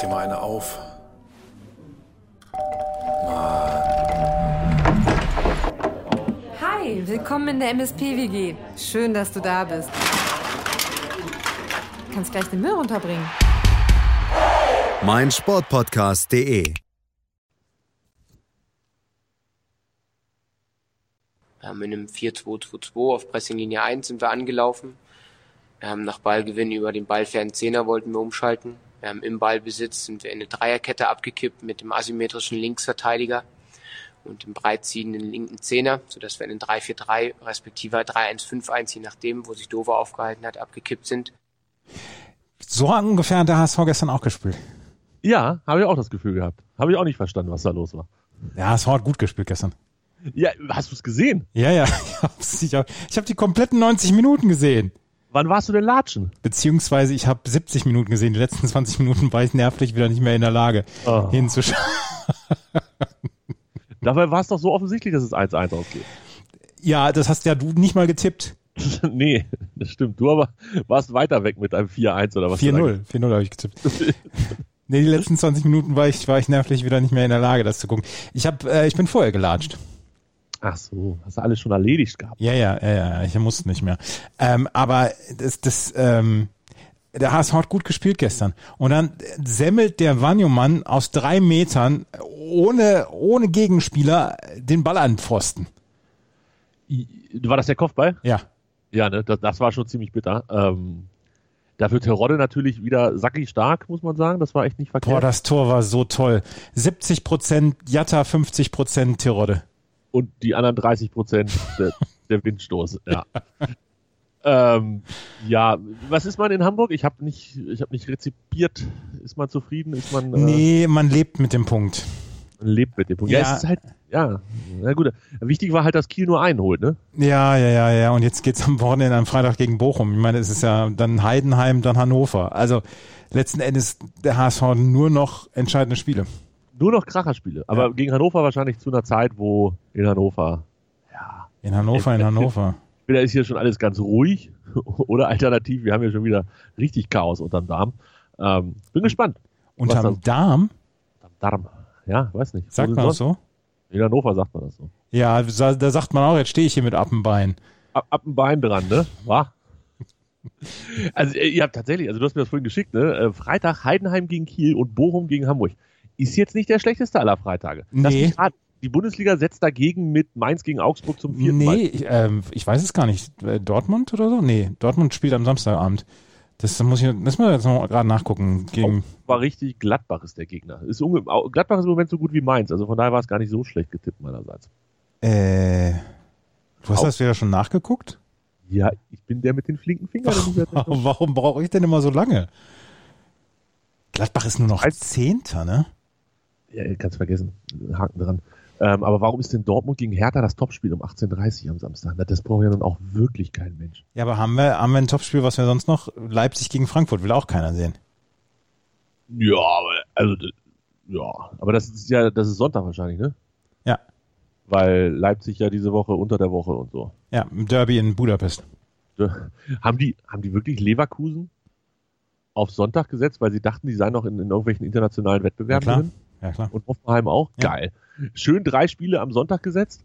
dir mal eine auf. Hi, willkommen in der MSP-WG. Schön, dass du da bist. Du kannst gleich den Müll runterbringen. mein Sportpodcast.de. Wir haben in einem 4-2-2-2 auf Pressinglinie 1 sind wir angelaufen. Wir haben nach Ballgewinn über den ballfernen Zehner wollten wir umschalten. Wir haben im Ballbesitz sind wir in eine Dreierkette abgekippt mit dem asymmetrischen Linksverteidiger und dem breitziehenden linken Zehner, sodass wir in den 3-4-3 respektive 3-1-5-1, je nachdem, wo sich Dover aufgehalten hat, abgekippt sind. So ungefähr hat der HSV gestern auch gespielt. Ja, habe ich auch das Gefühl gehabt. Habe ich auch nicht verstanden, was da los war. Der HSV hat gut gespielt gestern. Ja, hast du es gesehen? Ja, ja, ich habe ich hab die kompletten 90 Minuten gesehen. Wann warst du denn latschen? Beziehungsweise ich habe 70 Minuten gesehen. Die letzten 20 Minuten war ich nervlich wieder nicht mehr in der Lage, Oh. hinzuschauen. Dabei war es doch so offensichtlich, dass es 1-1 ausgeht. Ja, das hast ja du nicht mal getippt. nee, das stimmt. Du aber warst weiter weg mit deinem 4-1 oder was? du da 4-0. 4-0 habe ich getippt. Nee, die letzten 20 Minuten war ich, war ich nervlich wieder nicht mehr in der Lage, das zu gucken. Ich hab, äh, ich bin vorher gelatscht. Ach so, hast du alles schon erledigt gehabt. Ja, ja, ja, ja, ich musste nicht mehr. Ähm, aber das, das, ähm, der HSV hat gut gespielt gestern. Und dann semmelt der Wanyomann aus drei Metern ohne, ohne Gegenspieler den Ball an den Pfosten. War das der Kopfball? Ja. Ja, ne, das, das war schon ziemlich bitter. Ähm, dafür Terodde natürlich wieder sackig stark, muss man sagen. Das war echt nicht verkehrt. Boah, das Tor war so toll. 70 Prozent Jatta, 50 Prozent Tirode. Und die anderen 30 Prozent der, der Windstoß, ja. ähm, ja, was ist man in Hamburg? Ich habe nicht, ich habe nicht rezipiert. Ist man zufrieden? Ist man äh, Nee, man lebt mit dem Punkt. lebt mit dem Punkt? Ja, Ja. es ist halt, ja, na gut. Wichtig war halt, dass Kiel nur einen holt, ne? Ja, ja, ja, ja. Und jetzt geht's am Wochenende am Freitag gegen Bochum. Ich meine, es ist ja dann Heidenheim, dann Hannover. Also letzten Endes der HSV nur noch entscheidende Spiele. Nur noch Kracherspiele. Aber Ja. gegen Hannover wahrscheinlich zu einer Zeit, wo in Hannover, ja, In Hannover, in Hannover. entweder ist hier schon alles ganz ruhig oder alternativ, wir haben hier schon wieder richtig Chaos unterm Darm. Ähm, bin gespannt. Unterm Darm, Unterm Darm. Ja, weiß nicht. sagt man das so? In Hannover sagt man das so. Ja, da sagt man auch, jetzt stehe ich hier mit Appenbein. Ab, ab dem Bein dran, ne? War? Also ihr habt tatsächlich, also du hast mir das vorhin geschickt, ne? Äh, Freitag Heidenheim gegen Kiel und Bochum gegen Hamburg. Ist jetzt nicht der schlechteste aller Freitage. Lass Nee. Die Bundesliga setzt dagegen mit Mainz gegen Augsburg zum vierten Mal. Nee, ich, ähm, ich weiß es gar nicht. Äh, Dortmund oder so? Nee, Dortmund spielt am Samstagabend. Das muss ich, das müssen wir jetzt noch gerade nachgucken. Gegen, War richtig, Gladbach ist der Gegner. Ist unge Gladbach ist im Moment so gut wie Mainz, also von daher war es gar nicht so schlecht getippt meinerseits. äh, du hast Au- das wieder schon nachgeguckt? Ja, ich bin der mit den flinken Fingern. mehr- Warum brauche ich denn immer so lange? Gladbach ist nur noch Als- Zehnter, ne? Ja, kannst vergessen. Haken dran. Ähm, aber warum ist denn Dortmund gegen Hertha das Topspiel um 18.30 Uhr am Samstag? Na, Das braucht ja nun auch wirklich kein Mensch. Ja, aber haben wir, haben wir ein Topspiel, was wir sonst noch? Leipzig gegen Frankfurt will auch keiner sehen. Ja, aber, also, ja, aber das ist ja, das ist Sonntag wahrscheinlich, ne? Ja. Weil Leipzig ja diese Woche unter der Woche und so. Ja, im Derby in Budapest. Haben die, haben die wirklich Leverkusen auf Sonntag gesetzt, weil sie dachten, die seien noch in, in irgendwelchen internationalen Wettbewerben klar. drin? Ja, klar. Und Hoffenheim auch? Ja. Geil. Schön drei Spiele am Sonntag gesetzt.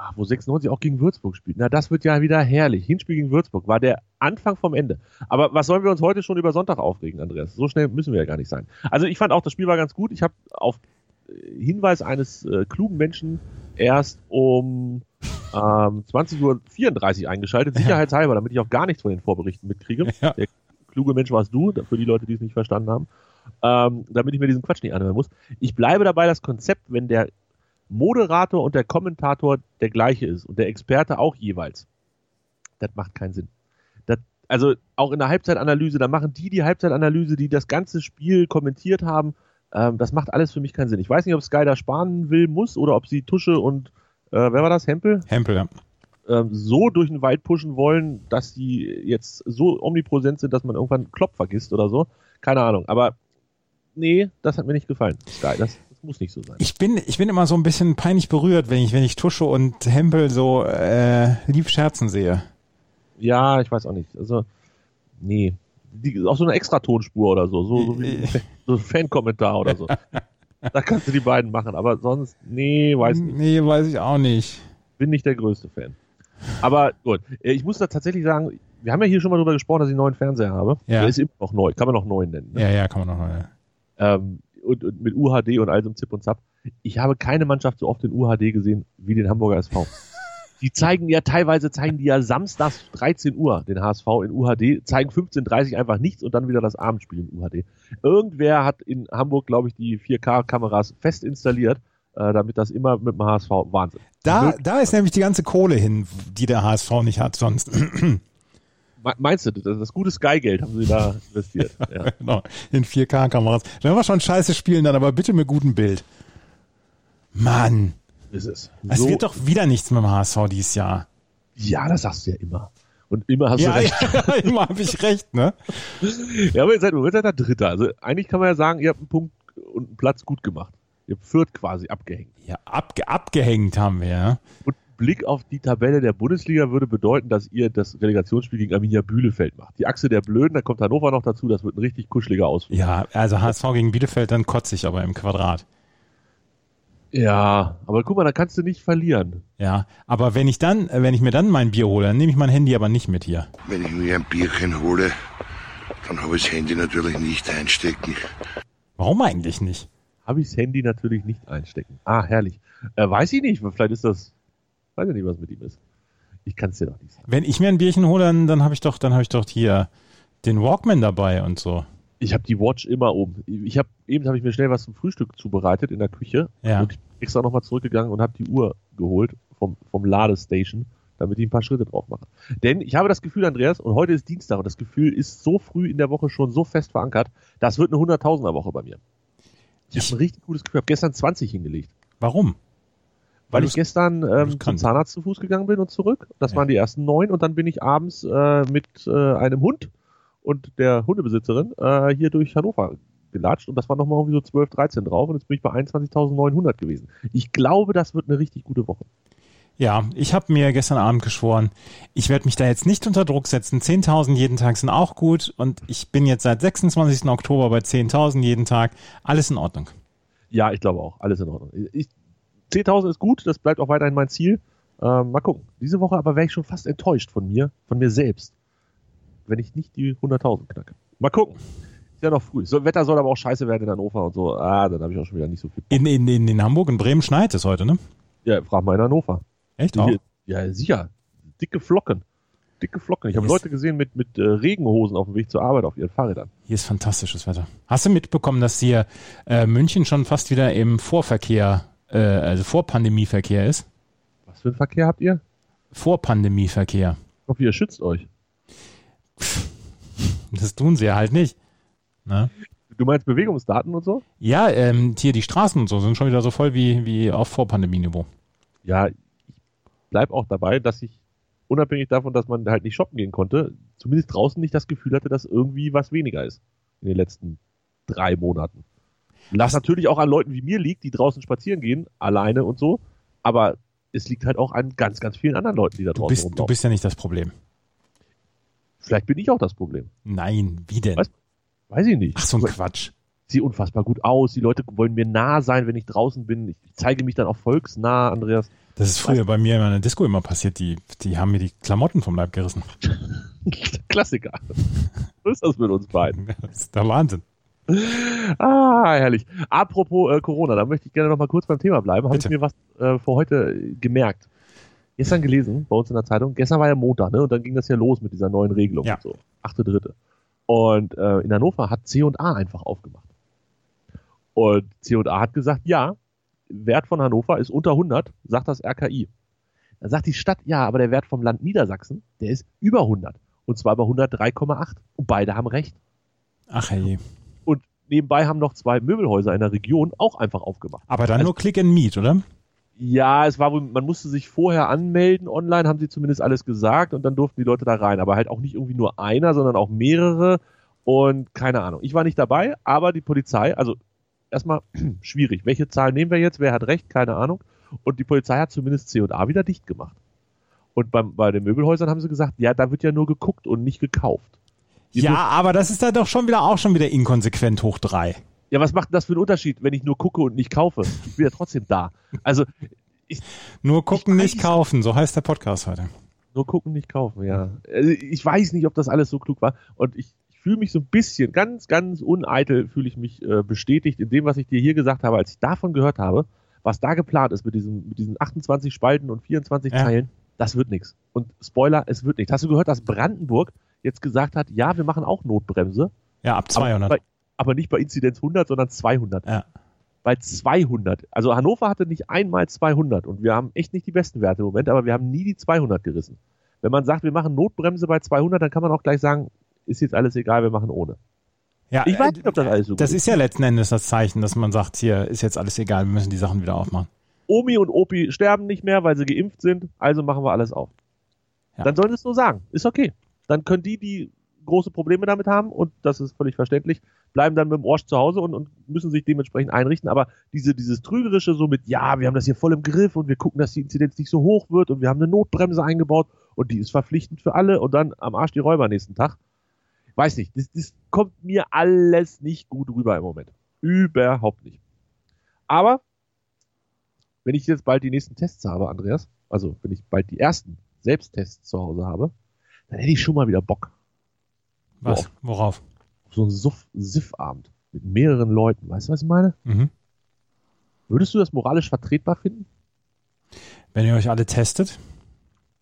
Ah, wo 96 auch gegen Würzburg spielt. Na, das wird ja wieder herrlich. Hinspiel gegen Würzburg war der Anfang vom Ende. Aber was sollen wir uns heute schon über Sonntag aufregen, Andreas? So schnell müssen wir ja gar nicht sein. Also ich fand auch, das Spiel war ganz gut. Ich habe auf äh, Hinweis eines äh, klugen Menschen erst um ähm, 20.34 Uhr eingeschaltet, sicherheitshalber, damit ich auch gar nichts von den Vorberichten mitkriege. Ja. Der kluge Mensch warst du, für die Leute, die es nicht verstanden haben, ähm, damit ich mir diesen Quatsch nicht anhören muss. Ich bleibe dabei, das Konzept, wenn der Moderator und der Kommentator der gleiche ist und der Experte auch jeweils, das macht keinen Sinn. Das, also auch in der Halbzeitanalyse, da machen die die Halbzeitanalyse, die das ganze Spiel kommentiert haben, ähm, das macht alles für mich keinen Sinn. Ich weiß nicht, ob Sky da sparen will, muss oder ob sie Tusche und äh, wer war das? Hempel? Hempel, ja. ähm, so durch den Wald pushen wollen, dass die jetzt so omnipräsent sind, dass man irgendwann Klopp vergisst oder so. Keine Ahnung. Aber nee, das hat mir nicht gefallen. Sky, das, das muss nicht so sein. Ich bin, ich bin immer so ein bisschen peinlich berührt, wenn ich, wenn ich Tusche und Hempel so äh, lieb scherzen sehe. Ja, ich weiß auch nicht. Also, nee. Die, auch so eine extra Tonspur oder so. so, so wie, So ein Fan-Kommentar oder so. da kannst du die beiden machen, aber sonst, nee, weiß nicht. Nee, weiß ich auch nicht. Bin nicht der größte Fan. Aber gut, äh, ich muss da tatsächlich sagen, wir haben ja hier schon mal drüber gesprochen, dass ich einen neuen Fernseher habe. Ja. Der ist immer noch neu, kann man noch neu nennen. Ne? Ja, ja, kann man noch mal. Ähm, und, und mit UHD und all so einem Zip und Zap. Ich habe keine Mannschaft so oft in UHD gesehen wie den Hamburger SV. Die zeigen ja teilweise, zeigen die ja samstags 13 Uhr den HSV in UHD, zeigen 15.30 einfach nichts und dann wieder das Abendspiel in UHD. Irgendwer hat in Hamburg, glaube ich, die 4K-Kameras fest installiert, äh, damit das immer mit dem HSV Wahnsinn. Da, da ist nämlich die ganze Kohle hin, die der HSV nicht hat sonst. Me- Meinst du, das, das gute Sky-Geld haben sie da investiert? Ja. genau, in 4K-Kameras. Wenn wir schon scheiße spielen, dann aber bitte mit gutem Bild. Mann, Ist es. es So- wird doch wieder nichts mit dem HSV dieses Jahr. Ja, das sagst du ja immer. Und immer hast Ja, du recht. ja, immer habe ich recht, ne? Ja, aber ihr seid, ihr seid der Dritte. Also eigentlich kann man ja sagen, ihr habt einen Punkt und einen Platz gut gemacht. Ihr habt Fürth quasi abgehängt. Ja, abge abgehängt haben wir, ja. Und Blick auf die Tabelle der Bundesliga würde bedeuten, dass ihr das Relegationsspiel gegen Arminia Bühlefeld macht. Die Achse der Blöden, da kommt Hannover noch dazu, das wird ein richtig kuscheliger Ausflug. Ja, also HSV gegen Bielefeld, dann kotze ich aber im Quadrat. Ja, aber guck mal, da kannst du nicht verlieren. Ja, aber wenn ich dann, wenn ich mir dann mein Bier hole, dann nehme ich mein Handy aber nicht mit hier. Wenn ich mir ein Bierchen hole, dann habe ich das Handy natürlich nicht einstecken. Warum eigentlich nicht? Habe ich das Handy natürlich nicht einstecken. Ah, herrlich. Äh, weiß ich nicht, vielleicht ist das, weiß ich nicht, was mit ihm ist. Ich kann es dir doch nicht sagen. Wenn ich mir ein Bierchen hole, dann, dann habe ich doch, dann habe ich doch hier den Walkman dabei und so. Ich habe die Watch immer oben. Ich habe eben habe ich mir schnell was zum Frühstück zubereitet in der Küche Ja. und ich bin extra nochmal zurückgegangen und habe die Uhr geholt vom vom Ladestation, damit ich ein paar Schritte drauf mache. Denn ich habe das Gefühl, Andreas, und heute ist Dienstag und das Gefühl ist so früh in der Woche schon so fest verankert, das wird eine 100.000er Woche bei mir. Ich, Ich- habe ein richtig gutes Gefühl. Ich habe gestern 20 hingelegt, Warum? Weil ich gestern ähm, zum. Zahnarzt zu Fuß gegangen bin und zurück. Das waren die ersten neun und dann bin ich abends äh, mit äh, einem Hund und der Hundebesitzerin äh, hier durch Hannover gelatscht und das war nochmal irgendwie so 12, 13 drauf und jetzt bin ich bei 21.900 gewesen. Ich glaube, das wird eine richtig gute Woche. Ja, ich habe mir gestern Abend geschworen, ich werde mich da jetzt nicht unter Druck setzen. 10.000 jeden Tag sind auch gut und ich bin jetzt seit 26. Oktober bei 10.000 jeden Tag. Alles in Ordnung. Ja, ich glaube auch. Alles in Ordnung. Ich, 10.000 ist gut, das bleibt auch weiterhin mein Ziel. Ähm, mal gucken. Diese Woche aber wäre ich schon fast enttäuscht von mir, von mir selbst, wenn ich nicht die 100.000 knacke. Mal gucken. Ist ja noch früh. So, Wetter soll aber auch scheiße werden in Hannover und so. Ah, dann habe ich auch schon wieder nicht so viel. In, in, in, in Hamburg, in Bremen schneit es heute, ne? Ja, frag mal in Hannover. Echt? Auch? Ja, sicher. Dicke Flocken. Dicke Flocken. Ich habe. Leute gesehen mit, mit äh, Regenhosen auf dem Weg zur Arbeit auf ihren Fahrrädern. Hier ist fantastisches Wetter. Hast du mitbekommen, dass hier äh, München schon fast wieder im Vorverkehr, äh, also Vorpandemieverkehr ist? Was für einen Verkehr habt ihr? Vorpandemieverkehr. Ich hoffe, ihr schützt euch. Das tun sie ja halt nicht. Ne? Du meinst Bewegungsdaten und so? Ja, ähm, hier die Straßen und so sind schon wieder so voll wie, wie auf Vorpandemieniveau. Ja, ich bleib auch dabei, dass ich unabhängig davon, dass man halt nicht shoppen gehen konnte, zumindest draußen nicht das Gefühl hatte, dass irgendwie was weniger ist in den letzten drei Monaten. Was natürlich auch an Leuten wie mir liegt, die draußen spazieren gehen, alleine und so, aber es liegt halt auch an ganz, ganz vielen anderen Leuten, die da Du draußen bist, du bist ja nicht das Problem. Vielleicht bin ich auch das Problem. Nein, wie denn? Was? Weiß ich nicht. Ach, so ein Quatsch. Sehe unfassbar gut aus. Die Leute wollen mir nah sein, wenn ich draußen bin. Ich zeige mich dann auch volksnah, Andreas. Das ist früher bei mir in meiner Disco immer passiert. Die, die haben mir die Klamotten vom Leib gerissen. Klassiker. So ist das mit uns beiden. Das ist der Wahnsinn. Ah, herrlich. Apropos äh, Corona, da möchte ich gerne noch mal kurz beim Thema bleiben. Habe ich mir was äh, für heute äh, gemerkt. Gestern gelesen, bei uns in der Zeitung, gestern war ja Montag, ne? Und dann ging das ja los mit dieser neuen Regelung Ja. und so. Achte Dritte. Und äh, in Hannover hat C&A einfach aufgemacht. Und C&A hat gesagt, ja, Wert von Hannover ist unter 100, sagt das RKI. Dann sagt die Stadt, ja, aber der Wert vom Land Niedersachsen, der ist über 100. Und zwar bei 103,8. Und beide haben recht. Ach hey. Nebenbei haben noch zwei Möbelhäuser in der Region auch einfach aufgemacht. Aber dann Also- nur Click and Meet, oder? Ja, es war wohl, man musste sich vorher anmelden online, haben sie zumindest alles gesagt und dann durften die Leute da rein. Aber halt auch nicht irgendwie nur einer, sondern auch mehrere und keine Ahnung. Ich war nicht dabei, aber die Polizei, also erstmal schwierig. Welche Zahl nehmen wir jetzt? Wer hat recht? Keine Ahnung. Und die Polizei hat zumindest C&A wieder dicht gemacht. Und beim, bei den Möbelhäusern haben sie gesagt, ja, da wird ja nur geguckt und nicht gekauft. Die Ja, aber das ist da doch schon wieder auch schon wieder inkonsequent hoch drei. Ja, was macht denn das für einen Unterschied, wenn ich nur gucke und nicht kaufe? Ich bin ja trotzdem da. Also, Nur gucken, Ich nicht kaufen, so heißt der Podcast heute. nur gucken, nicht kaufen, ja. Also, ich weiß nicht, ob das alles so klug war. Und ich, ich fühle mich so ein bisschen, ganz, ganz uneitel fühle ich mich äh, bestätigt in dem, was ich dir hier gesagt habe, als ich davon gehört habe, was da geplant ist mit diesen, mit diesen 28 Spalten und 24 Ja. Zeilen, das wird nichts. Und Spoiler, es wird nichts. Hast du gehört, dass Brandenburg jetzt gesagt hat, ja, wir machen auch Notbremse, Ja, ab 200. Aber, bei, aber nicht bei Inzidenz 100, sondern 200. Ja. Bei 200. Also Hannover hatte nicht einmal 200 und wir haben echt nicht die besten Werte im Moment, aber wir haben nie die 200 gerissen. Wenn man sagt, wir machen Notbremse bei 200, dann kann man auch gleich sagen, ist jetzt alles egal, wir machen ohne. Ja, Ich weiß äh, nicht, ob das alles so Das gut ist ja letzten Endes das Zeichen, dass man sagt, hier ist jetzt alles egal, wir müssen die Sachen wieder aufmachen. Omi und Opi sterben nicht mehr, weil sie geimpft sind, also machen wir alles auf. Ja. Dann sollen sie es so sagen. Ist okay. Dann können die, die große Probleme damit haben, und das ist völlig verständlich, bleiben dann mit dem Orsch zu Hause und, und müssen sich dementsprechend einrichten. Aber diese, dieses Trügerische so mit, ja, wir haben das hier voll im Griff und wir gucken, dass die Inzidenz nicht so hoch wird und wir haben eine Notbremse eingebaut und die ist verpflichtend für alle und dann am Arsch die Räuber nächsten Tag. Weiß nicht, das, das kommt mir alles nicht gut rüber im Moment. Überhaupt nicht. Aber wenn ich jetzt bald die nächsten Tests habe, Andreas, also wenn ich bald die ersten Selbsttests zu Hause habe, dann hätte ich schon mal wieder Bock Was? Worauf? auf so Suff Siff-Abend mit mehreren Leuten. Weißt du, was ich meine? Mhm. Würdest du das moralisch vertretbar finden? Wenn ihr euch alle testet,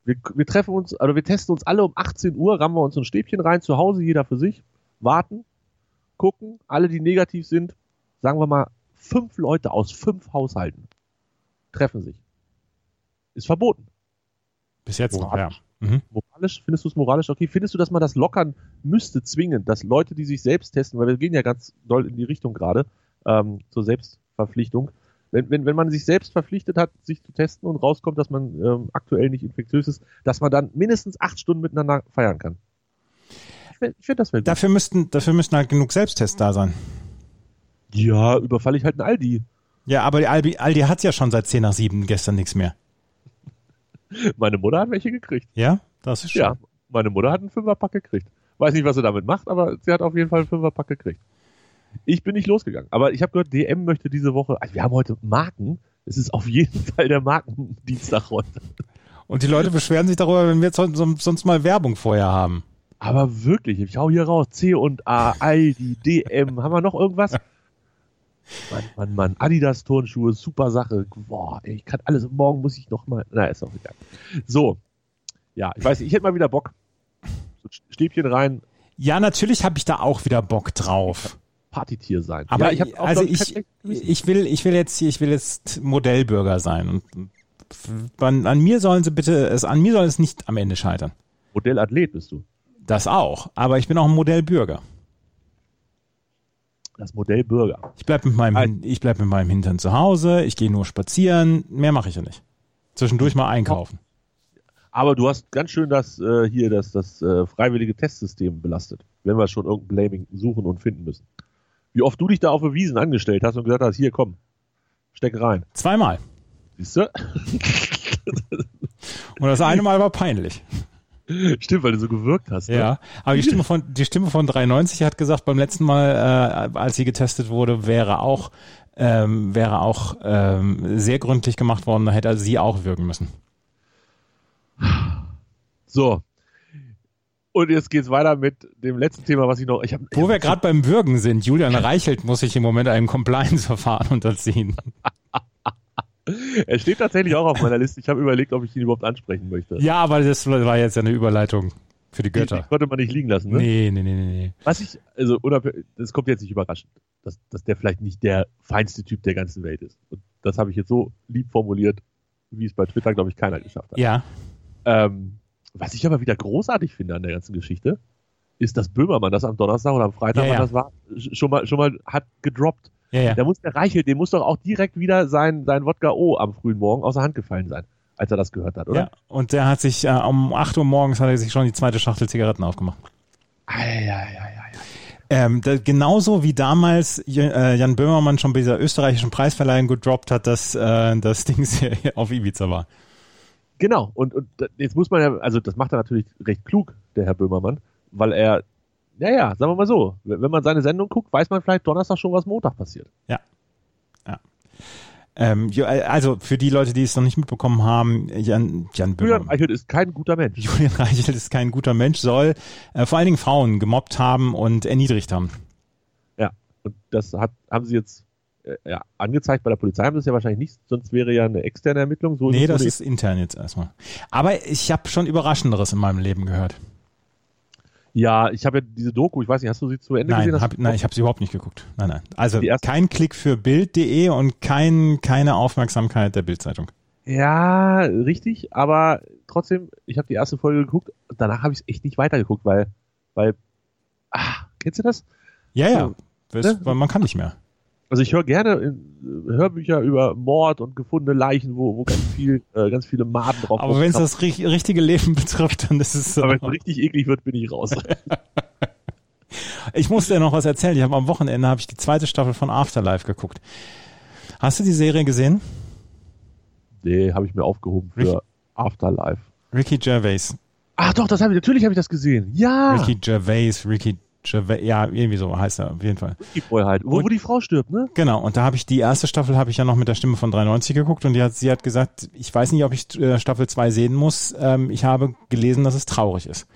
Wir, wir treffen uns, also wir testen uns alle um 18 Uhr, rammen wir uns ein Stäbchen rein, zu Hause, jeder für sich, warten, gucken, alle, die negativ sind, sagen wir mal, fünf Leute aus fünf Haushalten treffen sich. Ist verboten. bis jetzt noch, ja. Moralisch. Mhm. Moralisch, findest du es moralisch okay? Findest du, dass man das lockern müsste, zwingen, dass Leute, die sich selbst testen, weil wir gehen ja ganz doll in die Richtung gerade, ähm, zur Selbstverpflichtung, wenn, wenn, wenn man sich selbst verpflichtet hat, sich zu testen und rauskommt, dass man ähm, aktuell nicht infektiös ist, dass man dann mindestens acht Stunden miteinander feiern kann. Ich finde, ich find, das wäre gut. Dafür müssten, dafür müssten halt genug Selbsttests da sein. Ja, überfalle ich halt einen Aldi. Ja, aber die Aldi, Aldi hat ja schon seit 10 nach 7 gestern nichts mehr. Meine Mutter hat welche gekriegt. Ja, das ist schön. Ja, meine Mutter hat einen Fünferpack gekriegt. Weiß nicht, was sie damit macht, aber sie hat auf jeden Fall einen Fünferpack gekriegt. Ich bin nicht losgegangen. Aber ich habe gehört, DM möchte diese Woche, also wir haben heute Marken. Es ist auf jeden Fall der Markendienstag heute. Und die Leute beschweren sich darüber, wenn wir sonst, sonst mal Werbung vorher haben. Aber wirklich, ich hau hier raus. C und A, Aldi, DM. Haben wir noch irgendwas? Mann, Mann, Mann. Adidas Turnschuhe, super Sache. Boah, ich kann alles. Morgen muss ich noch mal. Na, ist auch egal. So. Ja, ich weiß nicht, ich hätte mal wieder Bock. So Stäbchen rein, Ja, natürlich habe ich da auch wieder Bock drauf. Partytier sein. Aber ja, ich hab auch, also ich, ich will, ich will jetzt, ich will jetzt Modellbürger sein an, an mir sollen sie bitte, es, an mir soll es nicht am Ende scheitern. Modellathlet bist du. Das auch. Aber ich bin auch ein Modellbürger. Das Modell Bürger. Ich bleib mit meinem, ich bleib mit meinem Hintern zu Hause. Ich gehe nur spazieren. Mehr mache ich ja nicht. Zwischendurch mal einkaufen. Aber du hast ganz schön das äh, hier das, das äh, freiwillige Testsystem belastet, wenn wir schon irgendein Blaming suchen und finden müssen. Wie oft du dich da auf der Wiesen angestellt hast und gesagt hast, hier komm, steck rein. Zweimal. Siehst du? Und das eine Mal war peinlich. Stimmt, weil du so gewirkt hast. Ne? Ja, aber die Stimme von die Stimme von 93 hat gesagt, beim letzten Mal, äh, als sie getestet wurde, wäre auch ähm, wäre auch ähm, sehr gründlich gemacht worden. Da hätte sie auch wirken müssen. So. Und jetzt geht's weiter mit dem letzten Thema, was ich noch. Ich hab, Wo wir gerade beim Würgen sind, Julian Reichelt muss sich im Moment einem Compliance-Verfahren unterziehen. er steht tatsächlich auch auf meiner Liste. Ich habe überlegt, ob ich ihn überhaupt ansprechen möchte. Ja, aber das war jetzt ja eine Überleitung für die Die, die Götter. konnte man nicht liegen lassen. Ne? Nee, nee, nee, nee. Was ich, also, das kommt jetzt nicht überraschend, dass, dass der vielleicht nicht der feinste Typ der ganzen Welt ist. Und das habe ich jetzt so lieb formuliert, wie es bei Twitter, glaube ich, keiner geschafft hat. Ja, Ähm, was ich aber wieder großartig finde an der ganzen Geschichte, ist, dass Böhmermann das am Donnerstag oder am Freitag, Ja, ja. das war, sch- schon mal, schon mal hat gedroppt. Ja, ja. Der muss, der Reichelt, dem muss doch auch direkt wieder sein, sein Wodka O am frühen Morgen aus der Hand gefallen sein, als er das gehört hat, oder? ja. Und der hat sich äh, um 8 Uhr morgens hat er sich schon die zweite Schachtel Zigaretten aufgemacht. Ei. Ähm, da, genauso wie damals äh, Jan Böhmermann schon bei dieser österreichischen Preisverleihung gedroppt hat, dass äh, das Ding hier auf Ibiza war. Genau, und, und da- jetzt muss man ja, also das macht er natürlich recht klug, der Herr Böhmermann, weil er ja, ja, sagen wir mal so. Wenn man seine Sendung guckt, weiß man vielleicht Donnerstag schon, was Montag passiert. Ähm, jo- äh, also für die Leute, die es noch nicht mitbekommen haben, Jan, Jan Julian Böhmermann. Reichelt ist kein guter Mensch. Julian Reichelt ist kein guter Mensch, soll äh, vor allen Dingen Frauen gemobbt haben und erniedrigt haben. Ja. Und das hat, haben sie jetzt äh, ja, angezeigt bei der Polizei, haben sie es ja wahrscheinlich nicht, sonst wäre ja eine externe Ermittlung. So Nee, das ist intern jetzt erstmal. Aber ich habe schon Überraschenderes in meinem Leben gehört. Ja, ich habe ja diese Doku, ich weiß nicht, hast du sie zu Ende gesehen? Nein, Hast hab, nein ich habe sie überhaupt nicht geguckt. Nein, nein. Also kein Klick für Bild.de und kein, keine Aufmerksamkeit der Bildzeitung. Ja, richtig, aber trotzdem, ich habe die erste Folge geguckt, danach habe ich es echt nicht weitergeguckt, weil, weil, ah, kennst du das? Ja, ja. Das, Ne? man kann nicht mehr. Also ich höre gerne in, äh, Hörbücher über Mord und gefundene Leichen, wo, wo ganz viel, äh, ganz viele Maden drauf Aber wenn es das ri- richtige Leben betrifft, dann ist es so. Aber wenn es richtig eklig wird, bin ich raus. Ich muss dir noch was erzählen. Ich habe am Wochenende habe ich die zweite Staffel von Afterlife geguckt. Hast du die Serie gesehen? nee, habe ich mir aufgehoben für Richtig. Afterlife. Ricky Gervais. Ach doch, das habe ich, natürlich habe ich das gesehen. Ja, Ricky Gervais, Ricky ja, irgendwie so heißt er auf jeden Fall. Ricky Boy halt. Wo, wo die Frau stirbt, ne? Genau, und da habe ich die erste Staffel habe ich ja noch mit der Stimme von 93 geguckt und die hat, sie hat gesagt, ich weiß nicht, ob ich äh, Staffel 2 sehen muss. Ähm, ich habe gelesen, dass es traurig ist.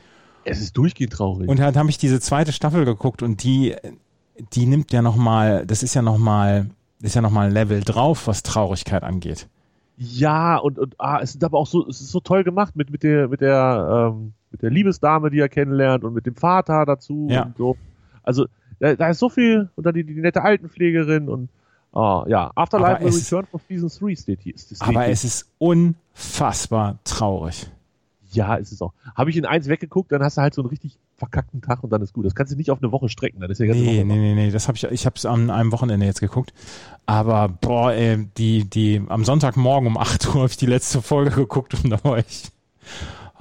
Es ist durchgehend traurig. Und dann habe ich diese zweite Staffel geguckt und die, die nimmt ja nochmal, das ist ja nochmal, ist ja nochmal ein Level drauf, was Traurigkeit angeht. Ja, und, und ah, es ist aber auch so, es ist so toll gemacht mit, mit der, mit der, ähm, mit der Liebesdame, die er kennenlernt und mit dem Vater dazu Ja. und so. Also, da, da ist so viel, und dann die, die nette Altenpflegerin und, ah, ja, Afterlife es- Return for Season 3 steht hier. Steht Aber hier. es ist unfassbar traurig. ja, ist es auch. Habe ich in eins weggeguckt, dann hast du halt so einen richtig verkackten Tag und dann ist gut. Das kannst du nicht auf eine Woche strecken, dann ist ja die ganze Nee, Woche nee, nee, nee, das habe ich, ich habe es an einem Wochenende jetzt geguckt. Aber boah, ey, die, die, am Sonntagmorgen um 8 Uhr habe ich die letzte Folge geguckt und da war ich,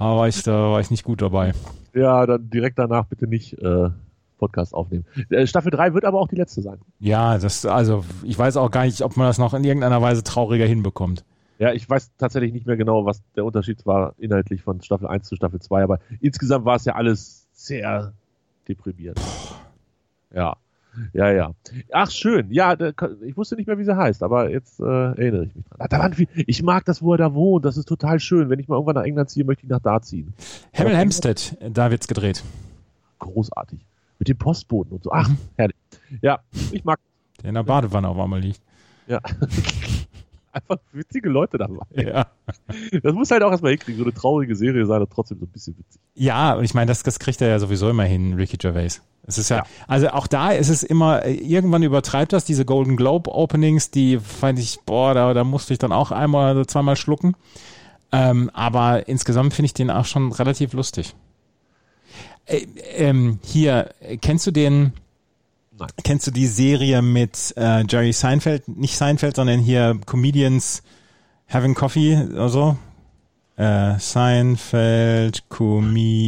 da war ich, da war ich nicht gut dabei. Ja, dann direkt danach bitte nicht äh, Podcast aufnehmen. Äh, Staffel 3 wird aber auch die letzte sein. Ja, das, also, ich weiß auch gar nicht, ob man das noch in irgendeiner Weise trauriger hinbekommt. Ja, ich weiß tatsächlich nicht mehr genau, was der Unterschied war inhaltlich von Staffel 1 zu Staffel 2, aber insgesamt war es ja alles sehr deprimierend. Ja. Ja, ja. Ach, schön. Ja, da, ich wusste nicht mehr, wie sie heißt, aber jetzt äh, erinnere ich mich dran. Da waren viel, ich mag das, wo er da wohnt. Das ist total schön. Wenn ich mal irgendwann nach England ziehe, möchte ich nach da ziehen. Hemel Hempstead, da wird's gedreht. Großartig. Mit dem Postboten und so. Ach, herrlich. Ja, ich mag Der in der Badewanne auf einmal liegt. ja. einfach witzige Leute dabei. Ja. Das muss halt auch erstmal hinkriegen. So eine traurige Serie sein und trotzdem so ein bisschen witzig. Ja, und ich meine, das, das kriegt er ja sowieso immer hin, Ricky Gervais. Es ist ja, Ja. also auch da ist es immer, irgendwann übertreibt das, diese Golden Globe Openings, die fand ich, boah, da, da musste ich dann auch einmal oder zweimal schlucken. Ähm, aber insgesamt finde ich den auch schon relativ lustig. Äh, ähm, hier, kennst du den, Nein. kennst du die Serie mit äh, Jerry Seinfeld, nicht Seinfeld, sondern hier Comedians Having Coffee oder so? Äh, Seinfeld,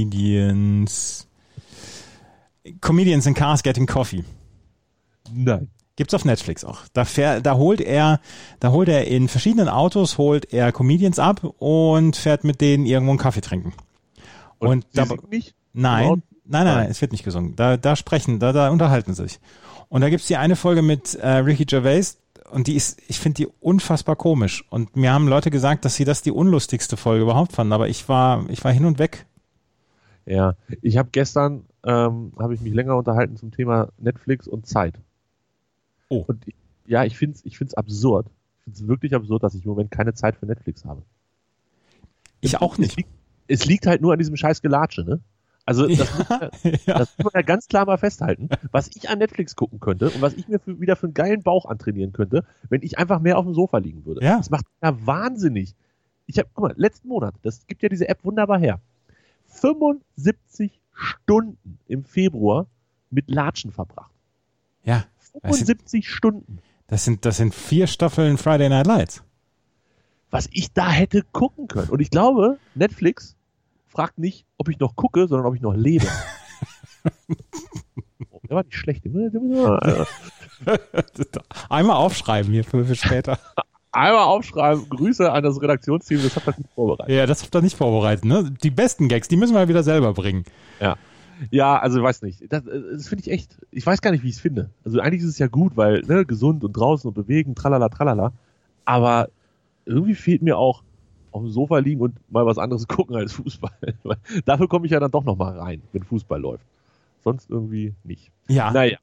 Comedians. Comedians in Cars Getting Coffee. Nein. Gibt's auf Netflix auch. Da, fähr, da holt er, da holt er in verschiedenen Autos, holt er Comedians ab und fährt mit denen irgendwo einen Kaffee trinken. Und, Und sie da- singt nicht? Nein. Nein, nein, nein, es wird nicht gesungen. Da, da sprechen, da, da unterhalten sich. Und da gibt's die eine Folge mit äh, Ricky Gervais und die ist, ich finde die unfassbar komisch. Und mir haben Leute gesagt, dass sie das die unlustigste Folge überhaupt fanden, aber ich war, ich war hin und weg. Ja, ich habe gestern ähm, habe ich mich länger unterhalten zum Thema Netflix und Zeit. Oh. Und ich, ja, ich finde es ich find's absurd. Ich finde es wirklich absurd, dass ich im Moment keine Zeit für Netflix habe. Ich auch Es nicht. liegt, es liegt halt nur an diesem scheiß Gelatsche, ne? Also das, muss, man- ja. das muss man ja ganz klar mal festhalten. Was ich an Netflix gucken könnte und was ich mir für, wieder für einen geilen Bauch antrainieren könnte, wenn ich einfach mehr auf dem Sofa liegen würde. Ja. Das macht ja wahnsinnig. Ich habe, guck mal, letzten Monat, das gibt ja diese App wunderbar her. 75 Stunden im Februar mit Latschen verbracht. ja, 75 Stunden. das sind, das sind vier Staffeln Friday Night Lights. Was ich da hätte gucken können. Und ich glaube, Netflix fragt nicht, ob ich noch gucke, sondern ob ich noch lebe. oh, der war nicht schlecht. Einmal Einmal aufschreiben hier für, für später. aufschreiben, Grüße an das Redaktionsteam, das hat das nicht vorbereitet. Ja, das habt ihr nicht vorbereitet, ne? Die besten Gags, die müssen wir wieder selber bringen. Ja, also ich weiß nicht. Das, das finde ich echt, ich weiß gar nicht, wie ich es finde. Also eigentlich ist es ja gut, weil ne, gesund und draußen und bewegen, tralala, tralala. Aber irgendwie fehlt mir auch auf dem Sofa liegen und mal was anderes gucken als Fußball. Dafür komme ich ja dann doch noch mal rein, wenn Fußball läuft. Sonst irgendwie nicht. Ja. Naja,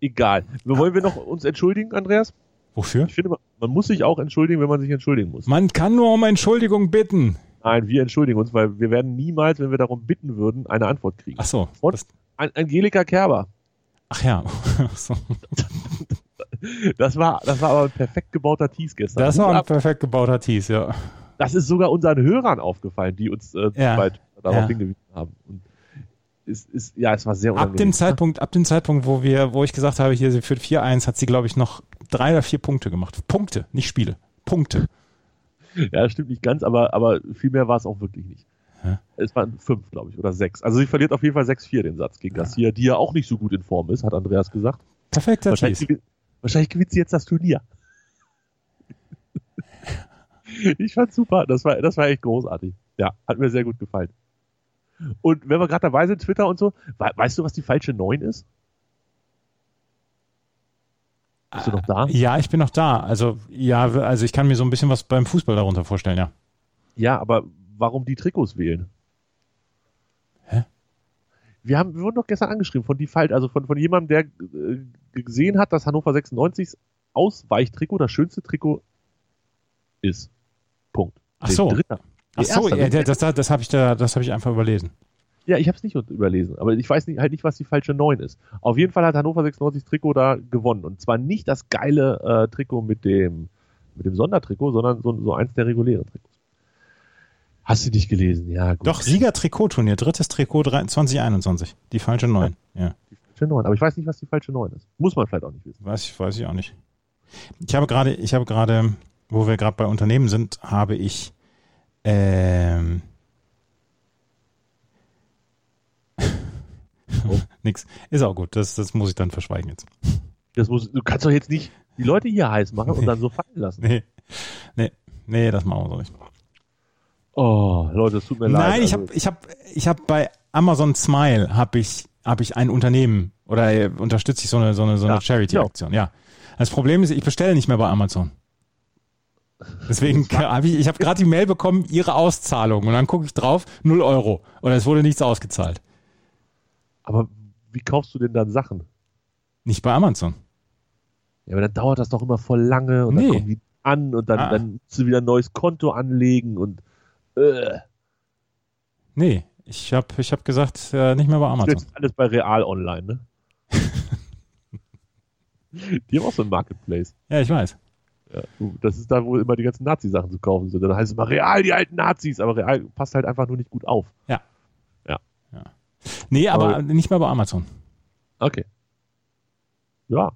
egal. Wollen wir noch uns entschuldigen, Andreas? Wofür? Ich finde, man- muss sich auch entschuldigen, wenn man sich entschuldigen muss. Man kann nur um Entschuldigung bitten. Nein, wir entschuldigen uns, weil wir werden niemals, wenn wir darum bitten würden, eine Antwort kriegen. Ach so. An Angelika Kerber. ach ja. Ach so. Das war, das war aber ein perfekt gebauter Tease gestern. Das war ein perfekt gebauter Tease, ja. Das ist sogar unseren Hörern aufgefallen, die uns äh, Ja. bald darauf Ja. hingewiesen haben. Und es ist, ja, es war sehr Ab unangenehm. dem Zeitpunkt, ab dem Zeitpunkt, wo wir, wo ich gesagt habe, hier sie führt 4-1, hat sie, glaube ich, noch drei oder vier Punkte gemacht. Punkte, nicht Spiele. Punkte. Ja, das stimmt nicht ganz, aber, aber viel mehr war es auch wirklich nicht. Hä? Es waren fünf, glaube ich, oder sechs. Also sie verliert auf jeden Fall 6-4 den Satz gegen Garcia, die ja auch nicht so gut in Form ist, hat Andreas gesagt. Perfekter Wahrscheinlich, wahrscheinlich gewinnt sie jetzt das Turnier. Ich fand's super. Das war, das war echt großartig. Ja, hat mir sehr gut gefallen. Und wenn wir gerade dabei sind, Twitter und so, we weißt du, was die falsche 9 ist? Bist du noch da? Ja, ich bin noch da. Also, ja, also ich kann mir so ein bisschen was beim Fußball darunter vorstellen, ja. Ja, aber warum die Trikots wählen? Hä? Wir, haben, wir wurden doch gestern angeschrieben von die Falt, also von, von jemandem, der äh, gesehen hat, dass Hannover 96 Ausweichtrikot das schönste Trikot ist. Punkt. Ach so. Dritter. Ach so, ja, das, das, das habe ich da, das habe ich einfach überlesen. Ja, ich habe es nicht überlesen, aber ich weiß nicht, halt nicht, was die falsche 9 ist. Auf jeden Fall hat Hannover 96 Trikot da gewonnen. Und zwar nicht das geile äh, Trikot mit dem, mit dem Sondertrikot, sondern so, so eins der regulären Trikots. Hast du nicht gelesen? Ja, gut. Doch, Sieger-Trikot-Turnier, drittes Trikot 3 2021. Die falsche 9. Ja, Die falsche 9. Aber ich weiß nicht, was die falsche 9 ist. Muss man vielleicht auch nicht wissen. weiß ich, weiß ich auch nicht. Ich habe gerade, ich habe gerade, wo wir gerade bei Unternehmen sind, habe ich ähm, Oh. nix. Ist auch gut, das, das muss ich dann verschweigen jetzt. Das muss, du kannst doch jetzt nicht die Leute hier heiß machen und dann so fallen lassen. Nee, nee, nee, das machen wir so nicht. Oh, Leute, es tut mir leid. Nein, ich Also, habe ich hab, ich hab bei Amazon Smile habe ich, hab ich ein Unternehmen oder äh, unterstütze ich so eine, so eine, so eine Ja, Charity-Aktion. Ja. Das Problem ist, ich bestelle nicht mehr bei Amazon. Deswegen habe ich, ich habe gerade die Mail bekommen, ihre Auszahlung. Und dann gucke ich drauf, 0 Euro. Oder es wurde nichts ausgezahlt. aber wie kaufst du denn dann Sachen? Nicht bei Amazon. Ja, aber dann dauert das doch immer voll lange und Nee. dann kommen die an und dann, Ah. dann musst du wieder ein neues Konto anlegen und äh, Nee, ich habe ich hab gesagt, äh, nicht mehr bei das Amazon. ist alles bei Real Online, ne? die haben auch so ein Marketplace. Ja, ich weiß. Ja, das ist da, wo immer die ganzen Nazi-Sachen zu kaufen sind. Dann heißt es immer Real, die alten Nazis, aber Real passt halt einfach nur nicht gut auf. Nee, aber Aber- nicht mehr bei Amazon. Okay. Ja,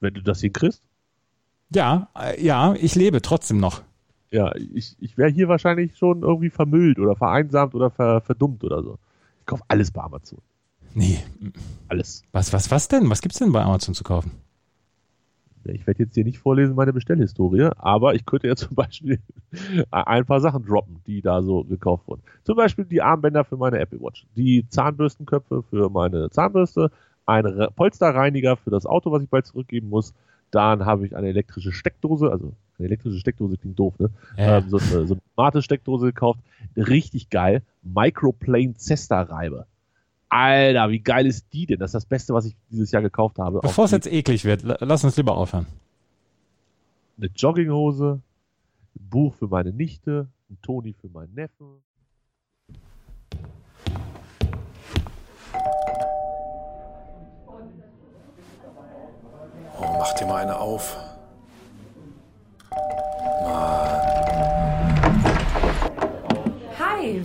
wenn du das hinkriegst. Ja, äh, ja, ich lebe trotzdem noch. Ja, ich, ich wäre hier wahrscheinlich schon irgendwie vermüllt oder vereinsamt oder ver, verdummt oder so. Ich kaufe alles bei Amazon. Nee. Alles. Was, was, was denn? Was gibt's denn bei Amazon zu kaufen? Ich werde jetzt hier nicht vorlesen, meine Bestellhistorie, aber ich könnte ja zum Beispiel ein paar Sachen droppen, die da so gekauft wurden. Zum Beispiel die Armbänder für meine Apple Watch, die Zahnbürstenköpfe für meine Zahnbürste, ein Re- Polsterreiniger für das Auto, was ich bald zurückgeben muss. Dann habe ich eine elektrische Steckdose, also eine elektrische Steckdose klingt doof, ne? Ja. Ähm, so eine, so eine Mate-Steckdose gekauft. Richtig geil. Microplane Cesta-Reibe. Alter, wie geil ist die denn? Das ist das Beste, was ich dieses Jahr gekauft habe. Bevor es jetzt eklig wird, la- lass uns lieber aufhören. eine Jogginghose, ein Buch für meine Nichte, ein Toni für meinen Neffen. Oh, mach dir mal eine auf.